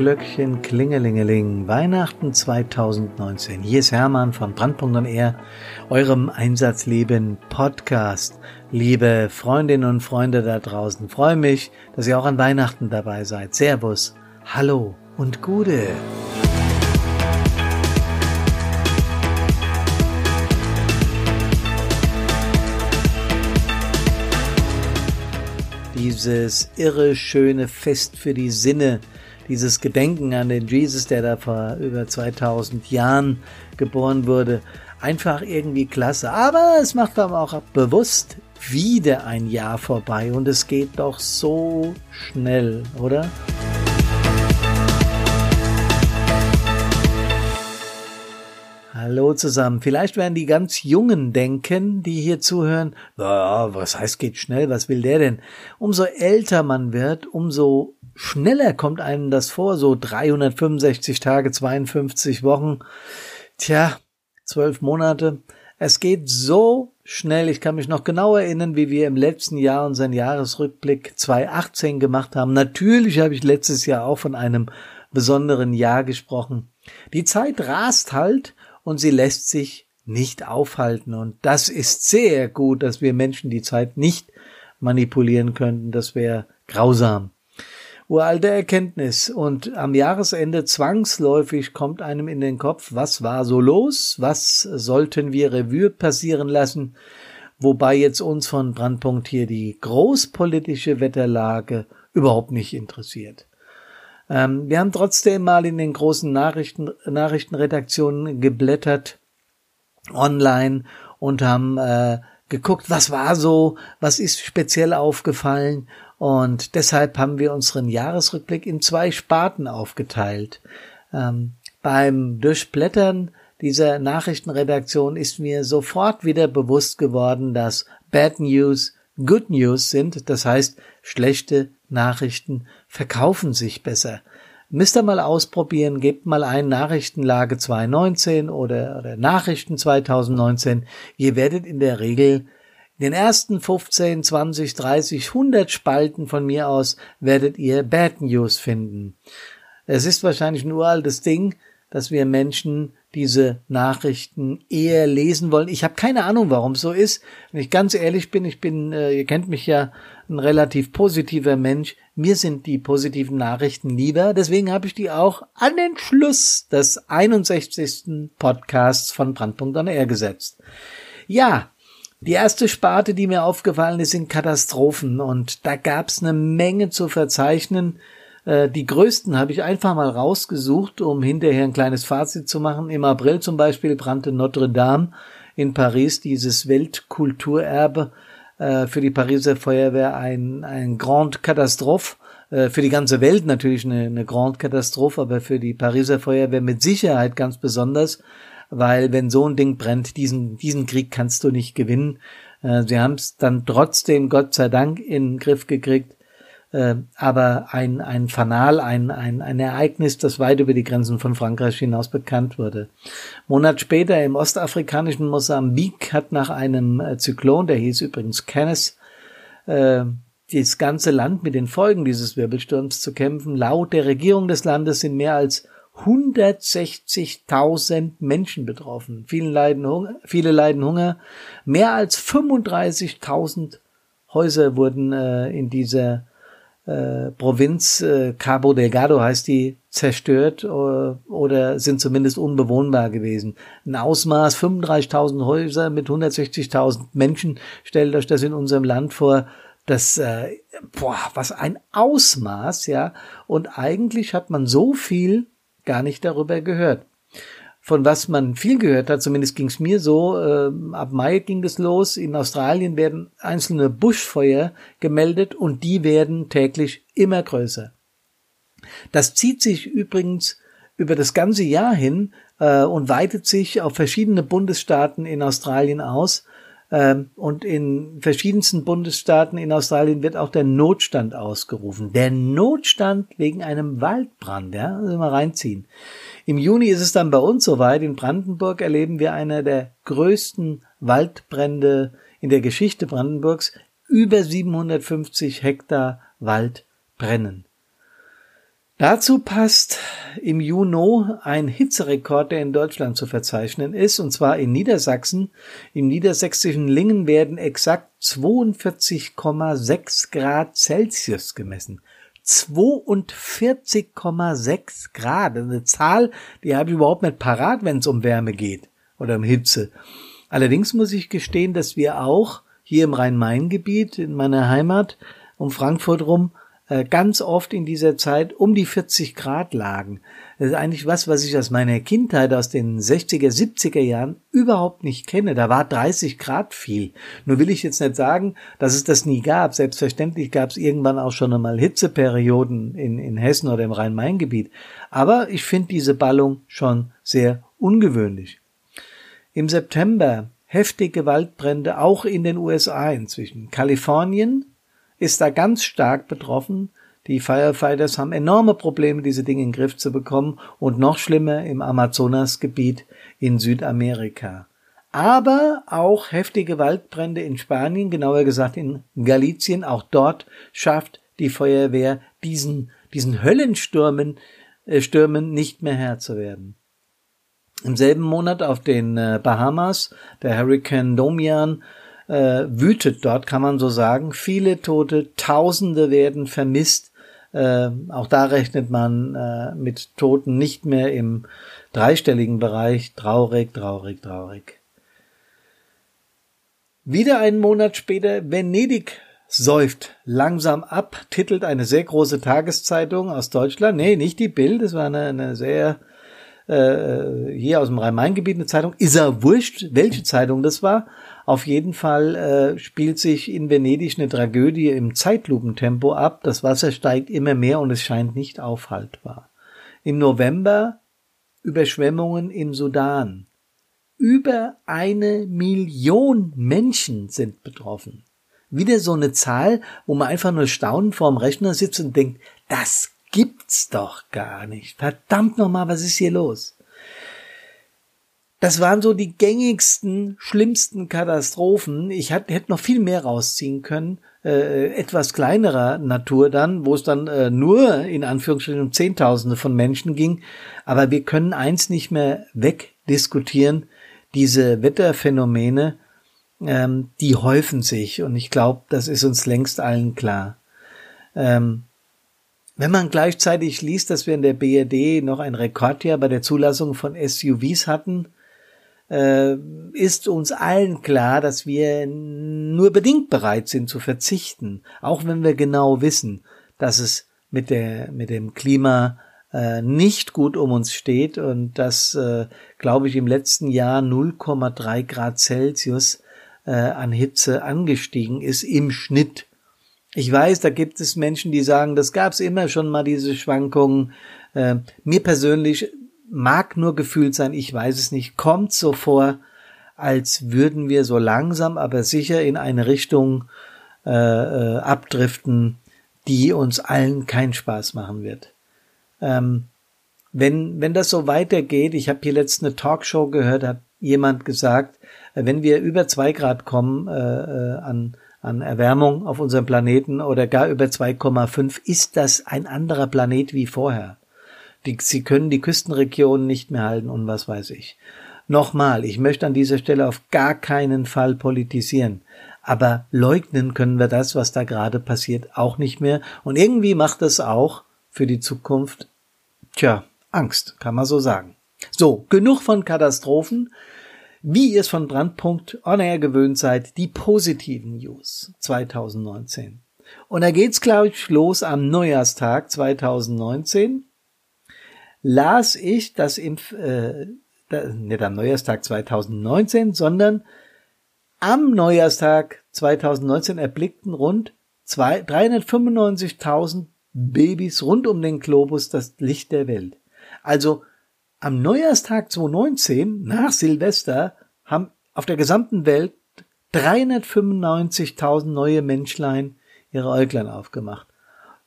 Glöckchen klingelingeling. Weihnachten 2019. Hier ist Hermann von Brandpunkt und R, eurem Einsatzleben Podcast. Liebe Freundinnen und Freunde da draußen, freue mich, dass ihr auch an Weihnachten dabei seid. Servus, hallo und Gude. Dieses irre schöne Fest für die Sinne, dieses Gedenken an den Jesus, der da vor über 2000 Jahren geboren wurde, einfach irgendwie klasse. Aber es macht aber auch bewusst wieder ein Jahr vorbei und es geht doch so schnell, oder? Hallo zusammen. Vielleicht werden die ganz Jungen denken, die hier zuhören, naja, was heißt geht schnell, was will der denn? Umso älter man wird, umso schneller kommt einem das vor, so 365 Tage, 52 Wochen, tja, zwölf Monate. Es geht so schnell. Ich kann mich noch genau erinnern, wie wir im letzten Jahr unseren Jahresrückblick 2018 gemacht haben. Natürlich habe ich letztes Jahr auch von einem besonderen Jahr gesprochen. Die Zeit rast halt und sie lässt sich nicht aufhalten. Und das ist sehr gut, dass wir Menschen die Zeit nicht manipulieren könnten. Das wäre grausam uralte Erkenntnis. Und am Jahresende zwangsläufig kommt einem in den Kopf, was war so los? Was sollten wir Revue passieren lassen? Wobei jetzt uns von Brandpunkt hier die großpolitische Wetterlage überhaupt nicht interessiert. Ähm, wir haben trotzdem mal in den großen Nachrichten, Nachrichtenredaktionen geblättert online und haben äh, geguckt, was war so, was ist speziell aufgefallen und deshalb haben wir unseren Jahresrückblick in zwei Sparten aufgeteilt. Ähm, beim Durchblättern dieser Nachrichtenredaktion ist mir sofort wieder bewusst geworden, dass Bad News Good News sind. Das heißt, schlechte Nachrichten verkaufen sich besser. Müsst ihr mal ausprobieren, gebt mal ein Nachrichtenlage 2019 oder, oder Nachrichten 2019. Ihr werdet in der Regel in den ersten 15, 20, 30, 100 Spalten von mir aus werdet ihr Bad News finden. Es ist wahrscheinlich ein uraltes Ding, dass wir Menschen diese Nachrichten eher lesen wollen. Ich habe keine Ahnung, warum es so ist. Wenn ich ganz ehrlich bin, ich bin, äh, ihr kennt mich ja, ein relativ positiver Mensch. Mir sind die positiven Nachrichten lieber. Deswegen habe ich die auch an den Schluss des 61. Podcasts von Brandpunkt on Air gesetzt. Ja, die erste Sparte, die mir aufgefallen ist, sind Katastrophen und da gab's eine Menge zu verzeichnen. Äh, die größten habe ich einfach mal rausgesucht, um hinterher ein kleines Fazit zu machen. Im April zum Beispiel brannte Notre Dame in Paris, dieses Weltkulturerbe, äh, für die Pariser Feuerwehr ein, ein Grand Katastrophe. Äh, für die ganze Welt natürlich eine, eine Grand Katastrophe, aber für die Pariser Feuerwehr mit Sicherheit ganz besonders weil wenn so ein Ding brennt, diesen, diesen Krieg kannst du nicht gewinnen. Äh, sie haben es dann trotzdem, Gott sei Dank, in den Griff gekriegt. Äh, aber ein, ein Fanal, ein, ein, ein Ereignis, das weit über die Grenzen von Frankreich hinaus bekannt wurde. Monat später im ostafrikanischen Mosambik hat nach einem äh, Zyklon, der hieß übrigens Kenneth, äh, das ganze Land mit den Folgen dieses Wirbelsturms zu kämpfen. Laut der Regierung des Landes sind mehr als 160.000 Menschen betroffen. Viele leiden Hunger, viele leiden Hunger. Mehr als 35.000 Häuser wurden äh, in dieser äh, Provinz äh, Cabo Delgado heißt die zerstört äh, oder sind zumindest unbewohnbar gewesen. Ein Ausmaß 35.000 Häuser mit 160.000 Menschen. Stellt euch das in unserem Land vor. Das, äh, boah, was ein Ausmaß, ja. Und eigentlich hat man so viel gar nicht darüber gehört. Von was man viel gehört hat, zumindest ging es mir so, äh, ab Mai ging es los, in Australien werden einzelne Buschfeuer gemeldet und die werden täglich immer größer. Das zieht sich übrigens über das ganze Jahr hin äh, und weitet sich auf verschiedene Bundesstaaten in Australien aus. Ähm, und in verschiedensten Bundesstaaten in Australien wird auch der Notstand ausgerufen. Der Notstand wegen einem Waldbrand, ja, also mal reinziehen. Im Juni ist es dann bei uns soweit. In Brandenburg erleben wir eine der größten Waldbrände in der Geschichte Brandenburgs. Über 750 Hektar Wald brennen. Dazu passt im Juni ein Hitzerekord, der in Deutschland zu verzeichnen ist, und zwar in Niedersachsen. Im niedersächsischen Lingen werden exakt 42,6 Grad Celsius gemessen. 42,6 Grad. Eine Zahl, die habe ich überhaupt nicht parat, wenn es um Wärme geht oder um Hitze. Allerdings muss ich gestehen, dass wir auch hier im Rhein-Main-Gebiet, in meiner Heimat, um Frankfurt rum, ganz oft in dieser Zeit um die 40 Grad lagen. Das ist eigentlich was, was ich aus meiner Kindheit, aus den 60er, 70er Jahren überhaupt nicht kenne. Da war 30 Grad viel. Nur will ich jetzt nicht sagen, dass es das nie gab. Selbstverständlich gab es irgendwann auch schon einmal Hitzeperioden in, in Hessen oder im Rhein-Main-Gebiet. Aber ich finde diese Ballung schon sehr ungewöhnlich. Im September heftige Waldbrände auch in den USA inzwischen. Kalifornien ist da ganz stark betroffen. Die Firefighters haben enorme Probleme, diese Dinge in den Griff zu bekommen und noch schlimmer im Amazonasgebiet in Südamerika. Aber auch heftige Waldbrände in Spanien, genauer gesagt in Galicien. Auch dort schafft die Feuerwehr diesen, diesen Höllenstürmen äh, Stürmen nicht mehr Herr zu werden. Im selben Monat auf den äh, Bahamas, der Hurricane Domian äh, wütet dort, kann man so sagen. Viele Tote, Tausende werden vermisst. Äh, auch da rechnet man äh, mit Toten nicht mehr im dreistelligen Bereich. Traurig, traurig, traurig. Wieder einen Monat später, Venedig säuft langsam ab, titelt eine sehr große Tageszeitung aus Deutschland. Nee, nicht die Bild, es war eine, eine sehr äh, hier aus dem Rhein-Main-Gebiet eine Zeitung. Ist er wurscht, welche Zeitung das war? Auf jeden Fall äh, spielt sich in Venedig eine Tragödie im Zeitlupentempo ab. Das Wasser steigt immer mehr und es scheint nicht aufhaltbar. Im November Überschwemmungen im Sudan. Über eine Million Menschen sind betroffen. Wieder so eine Zahl, wo man einfach nur staunend vorm Rechner sitzt und denkt, das gibt's doch gar nicht. Verdammt nochmal, was ist hier los? Das waren so die gängigsten, schlimmsten Katastrophen. Ich hätte noch viel mehr rausziehen können. Äh, etwas kleinerer Natur dann, wo es dann äh, nur in Anführungsstrichen um Zehntausende von Menschen ging. Aber wir können eins nicht mehr wegdiskutieren. Diese Wetterphänomene, ähm, die häufen sich. Und ich glaube, das ist uns längst allen klar. Ähm, wenn man gleichzeitig liest, dass wir in der BRD noch ein Rekordjahr bei der Zulassung von SUVs hatten, äh, ist uns allen klar, dass wir nur bedingt bereit sind zu verzichten, auch wenn wir genau wissen, dass es mit der mit dem Klima äh, nicht gut um uns steht und dass, äh, glaube ich, im letzten Jahr 0,3 Grad Celsius äh, an Hitze angestiegen ist im Schnitt. Ich weiß, da gibt es Menschen, die sagen, das gab es immer schon mal diese Schwankungen. Äh, mir persönlich mag nur gefühlt sein, ich weiß es nicht, kommt so vor, als würden wir so langsam, aber sicher in eine Richtung äh, äh, abdriften, die uns allen keinen Spaß machen wird. Ähm, wenn, wenn das so weitergeht, ich habe hier letztens eine Talkshow gehört, hat jemand gesagt, wenn wir über zwei Grad kommen äh, äh an, an Erwärmung auf unserem Planeten oder gar über 2,5, ist das ein anderer Planet wie vorher. Die, sie können die Küstenregionen nicht mehr halten und was weiß ich. Nochmal, ich möchte an dieser Stelle auf gar keinen Fall politisieren. Aber leugnen können wir das, was da gerade passiert, auch nicht mehr. Und irgendwie macht es auch für die Zukunft, tja, Angst, kann man so sagen. So, genug von Katastrophen. Wie ihr es von Brandpunkt On Air gewöhnt seid, die positiven News 2019. Und da geht's, glaube ich, los am Neujahrstag 2019 las ich, dass im, äh, nicht am Neujahrstag 2019, sondern am Neujahrstag 2019 erblickten rund 395.000 Babys rund um den Globus das Licht der Welt. Also am Neujahrstag 2019, nach Silvester, haben auf der gesamten Welt 395.000 neue Menschlein ihre Äuglein aufgemacht.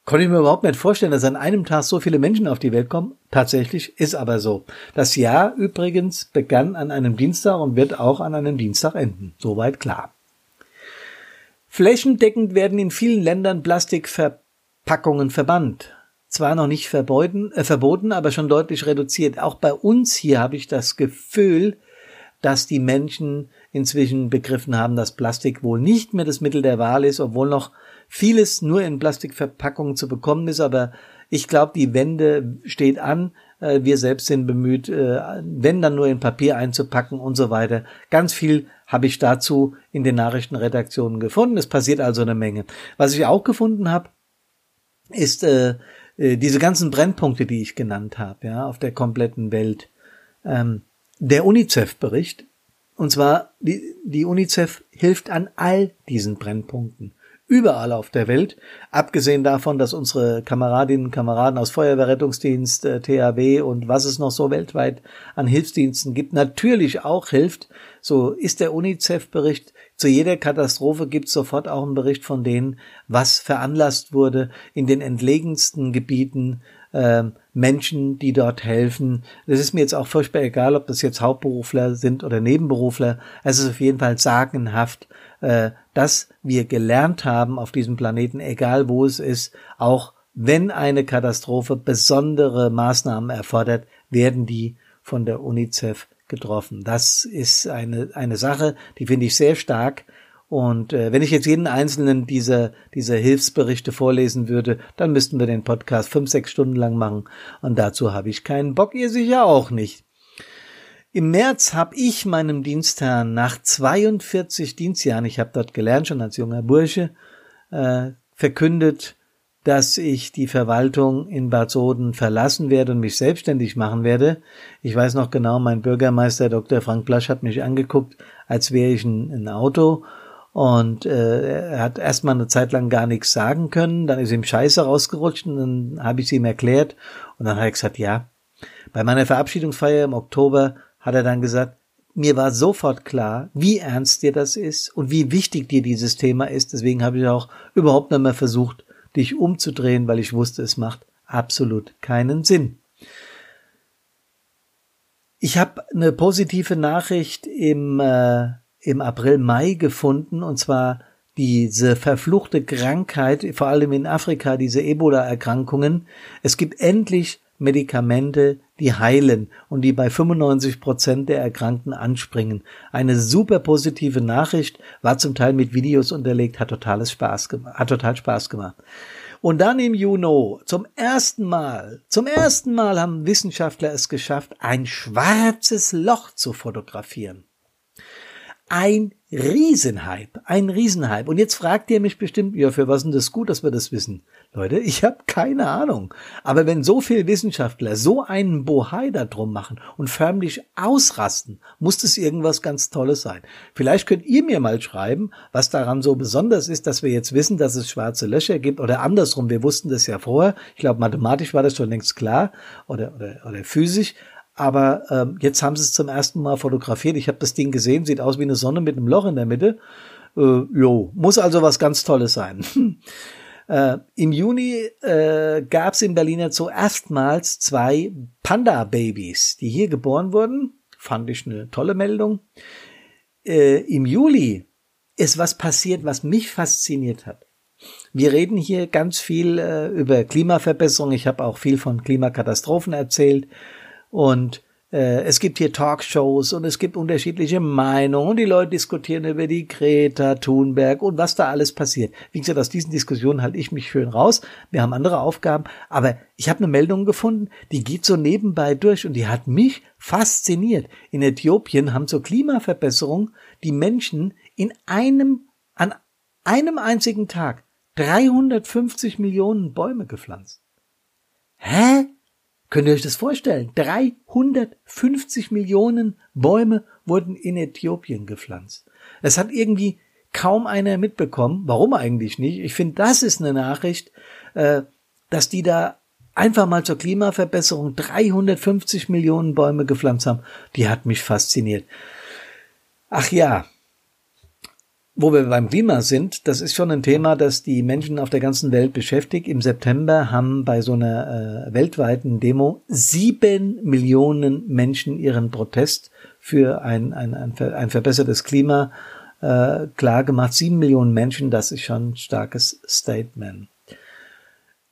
Konnte ich mir überhaupt nicht vorstellen, dass an einem Tag so viele Menschen auf die Welt kommen. Tatsächlich ist aber so. Das Jahr übrigens begann an einem Dienstag und wird auch an einem Dienstag enden. Soweit klar. Flächendeckend werden in vielen Ländern Plastikverpackungen verbannt. zwar noch nicht verboten, äh, verboten, aber schon deutlich reduziert. Auch bei uns hier habe ich das Gefühl, dass die Menschen inzwischen begriffen haben, dass Plastik wohl nicht mehr das Mittel der Wahl ist, obwohl noch vieles nur in Plastikverpackungen zu bekommen ist. Aber ich glaube, die Wende steht an. Äh, wir selbst sind bemüht, äh, wenn dann nur in Papier einzupacken und so weiter. Ganz viel habe ich dazu in den Nachrichtenredaktionen gefunden. Es passiert also eine Menge. Was ich auch gefunden habe, ist äh, äh, diese ganzen Brennpunkte, die ich genannt habe, ja, auf der kompletten Welt. Ähm, der UNICEF-Bericht, und zwar die, die UNICEF hilft an all diesen Brennpunkten überall auf der Welt, abgesehen davon, dass unsere Kameradinnen und Kameraden aus Feuerwehrrettungsdienst, äh, THW und was es noch so weltweit an Hilfsdiensten gibt, natürlich auch hilft. So ist der UNICEF-Bericht. Zu jeder Katastrophe gibt es sofort auch einen Bericht von denen, was veranlasst wurde in den entlegensten Gebieten, äh, Menschen, die dort helfen. Das ist mir jetzt auch furchtbar egal, ob das jetzt Hauptberufler sind oder Nebenberufler. Es ist auf jeden Fall sagenhaft, äh, dass wir gelernt haben auf diesem Planeten, egal wo es ist, auch wenn eine Katastrophe besondere Maßnahmen erfordert, werden die von der UNICEF getroffen. Das ist eine, eine Sache, die finde ich sehr stark. Und äh, wenn ich jetzt jeden einzelnen dieser, dieser Hilfsberichte vorlesen würde, dann müssten wir den Podcast fünf, sechs Stunden lang machen. Und dazu habe ich keinen Bock, ihr sicher auch nicht. Im März habe ich meinem Dienstherrn nach 42 Dienstjahren, ich habe dort gelernt schon als junger Bursche, äh, verkündet, dass ich die Verwaltung in Bad Soden verlassen werde und mich selbstständig machen werde. Ich weiß noch genau, mein Bürgermeister Dr. Frank Blasch hat mich angeguckt, als wäre ich ein, ein Auto und äh, er hat erstmal eine Zeit lang gar nichts sagen können, dann ist ihm Scheiße rausgerutscht und dann habe ich es ihm erklärt und dann hat er gesagt, ja, bei meiner Verabschiedungsfeier im Oktober hat er dann gesagt, mir war sofort klar, wie ernst dir das ist und wie wichtig dir dieses Thema ist. Deswegen habe ich auch überhaupt nicht mehr versucht, dich umzudrehen, weil ich wusste, es macht absolut keinen Sinn. Ich habe eine positive Nachricht im, äh, im April, Mai gefunden, und zwar diese verfluchte Krankheit, vor allem in Afrika, diese Ebola-Erkrankungen. Es gibt endlich Medikamente, die heilen und die bei 95 Prozent der Erkrankten anspringen. Eine super positive Nachricht, war zum Teil mit Videos unterlegt, hat totales Spaß gemacht, hat total Spaß gemacht. Und dann im Juni, zum ersten Mal, zum ersten Mal haben Wissenschaftler es geschafft, ein schwarzes Loch zu fotografieren. Ein Riesenhype, ein Riesenhype. Und jetzt fragt ihr mich bestimmt, ja, für was ist das gut, dass wir das wissen? Leute, ich habe keine Ahnung. Aber wenn so viele Wissenschaftler so einen Bohai da drum machen und förmlich ausrasten, muss das irgendwas ganz Tolles sein. Vielleicht könnt ihr mir mal schreiben, was daran so besonders ist, dass wir jetzt wissen, dass es schwarze Löcher gibt oder andersrum. Wir wussten das ja vorher. Ich glaube, mathematisch war das schon längst klar oder, oder, oder physisch. Aber ähm, jetzt haben sie es zum ersten Mal fotografiert. Ich habe das Ding gesehen, sieht aus wie eine Sonne mit einem Loch in der Mitte. Äh, jo, muss also was ganz Tolles sein. äh, Im Juni äh, gab es in Berliner Zoo erstmals zwei Panda-Babys, die hier geboren wurden. Fand ich eine tolle Meldung. Äh, Im Juli ist was passiert, was mich fasziniert hat. Wir reden hier ganz viel äh, über Klimaverbesserung. Ich habe auch viel von Klimakatastrophen erzählt. Und äh, es gibt hier Talkshows und es gibt unterschiedliche Meinungen und die Leute diskutieren über die Greta Thunberg und was da alles passiert. Wie gesagt, aus diesen Diskussionen halte ich mich schön raus. Wir haben andere Aufgaben, aber ich habe eine Meldung gefunden, die geht so nebenbei durch und die hat mich fasziniert. In Äthiopien haben zur Klimaverbesserung die Menschen in einem, an einem einzigen Tag 350 Millionen Bäume gepflanzt. Hä? Könnt ihr euch das vorstellen? 350 Millionen Bäume wurden in Äthiopien gepflanzt. Es hat irgendwie kaum einer mitbekommen. Warum eigentlich nicht? Ich finde, das ist eine Nachricht, äh, dass die da einfach mal zur Klimaverbesserung 350 Millionen Bäume gepflanzt haben. Die hat mich fasziniert. Ach ja, wo wir beim Klima sind, das ist schon ein Thema, das die Menschen auf der ganzen Welt beschäftigt. Im September haben bei so einer äh, weltweiten Demo sieben Millionen Menschen ihren Protest für ein, ein, ein, ein verbessertes Klima äh, klar gemacht. Sieben Millionen Menschen, das ist schon ein starkes Statement.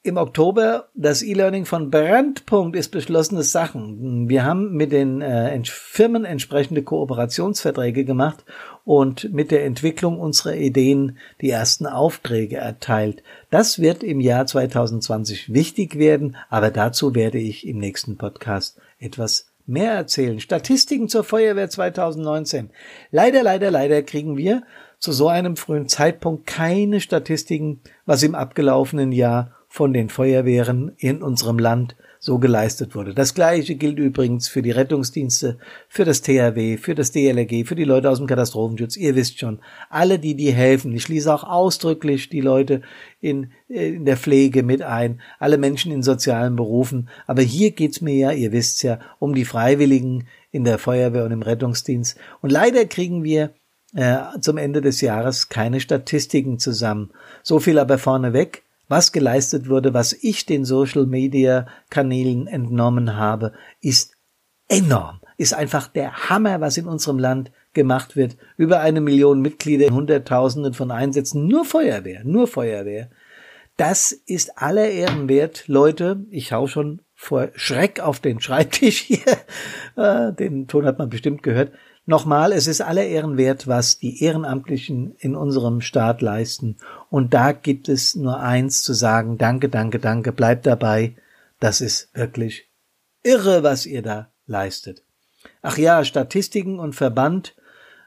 im Oktober das E-Learning von Brandpunkt ist beschlossene Sachen. Wir haben mit den äh, Firmen entsprechende Kooperationsverträge gemacht und mit der Entwicklung unserer Ideen die ersten Aufträge erteilt. Das wird im Jahr 2020 wichtig werden, aber dazu werde ich im nächsten Podcast etwas mehr erzählen. Statistiken zur Feuerwehr 2019. Leider, leider, leider kriegen wir zu so einem frühen Zeitpunkt keine Statistiken, was im abgelaufenen Jahr von den Feuerwehren in unserem Land so geleistet wurde. Das Gleiche gilt übrigens für die Rettungsdienste, für das THW, für das DLRG, für die Leute aus dem Katastrophenschutz. Ihr wisst schon, alle, die die helfen. Ich schließe auch ausdrücklich die Leute in, äh, in der Pflege mit ein, alle Menschen in sozialen Berufen. Aber hier geht's mir ja, ihr wisst ja, um die Freiwilligen in der Feuerwehr und im Rettungsdienst. Und leider kriegen wir äh, zum Ende des Jahres keine Statistiken zusammen. So viel aber vorneweg was geleistet wurde, was ich den Social Media Kanälen entnommen habe, ist enorm. Ist einfach der Hammer, was in unserem Land gemacht wird. Über eine Million Mitglieder, Hunderttausenden von Einsätzen, nur Feuerwehr, nur Feuerwehr. Das ist aller Ehren wert, Leute. Ich hau schon vor Schreck auf den Schreibtisch hier. Äh, den Ton hat man bestimmt gehört. Nochmal, es ist aller Ehren wert, was die Ehrenamtlichen in unserem Staat leisten. Und da gibt es nur eins zu sagen, danke, danke, danke, bleibt dabei. Das ist wirklich irre, was ihr da leistet. Ach ja, Statistiken und Verband.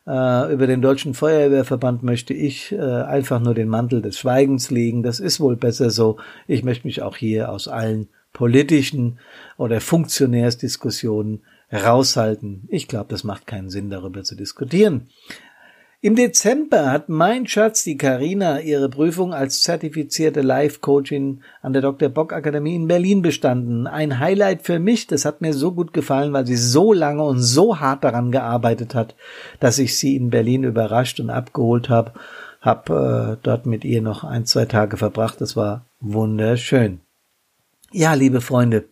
Äh, über den Deutschen Feuerwehrverband möchte ich äh, einfach nur den Mantel des Schweigens legen. Das ist wohl besser so. Ich möchte mich auch hier aus allen politischen oder Funktionärsdiskussionen raushalten. Ich glaube, das macht keinen Sinn, darüber zu diskutieren. Im Dezember hat mein Schatz, die Karina, ihre Prüfung als zertifizierte Life-Coachin an der Dr. Bock Akademie in Berlin bestanden. Ein Highlight für mich, das hat mir so gut gefallen, weil sie so lange und so hart daran gearbeitet hat, dass ich sie in Berlin überrascht und abgeholt habe. Hab äh, dort mit ihr noch ein, zwei Tage verbracht. Das war wunderschön. Ja, liebe Freunde,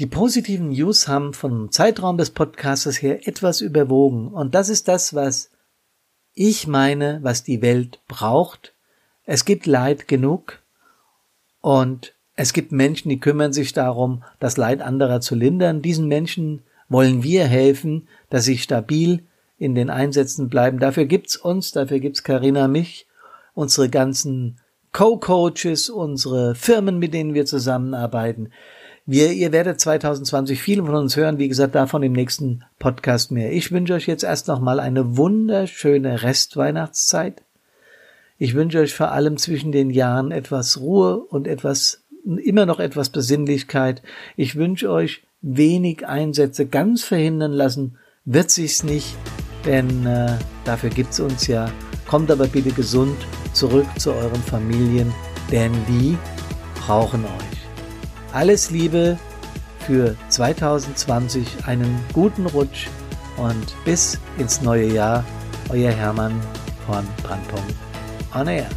die positiven News haben vom Zeitraum des Podcastes her etwas überwogen. Und das ist das, was ich meine, was die Welt braucht. Es gibt Leid genug und es gibt Menschen, die kümmern sich darum, das Leid anderer zu lindern. Diesen Menschen wollen wir helfen, dass sie stabil in den Einsätzen bleiben. Dafür gibt's uns, dafür gibt's Karina mich, unsere ganzen Co-Coaches, unsere Firmen, mit denen wir zusammenarbeiten. Wir, ihr werdet 2020 viele von uns hören, wie gesagt, davon im nächsten Podcast mehr. Ich wünsche euch jetzt erst noch mal eine wunderschöne Restweihnachtszeit. Ich wünsche euch vor allem zwischen den Jahren etwas Ruhe und etwas, immer noch etwas Besinnlichkeit. Ich wünsche euch wenig Einsätze ganz verhindern lassen, wird sich's nicht, denn äh, dafür gibt's uns ja. Kommt aber bitte gesund zurück zu euren Familien, denn die brauchen euch. Alles Liebe für 2020, einen guten Rutsch und bis ins neue Jahr. Euer Hermann von Brandpunkt On Air.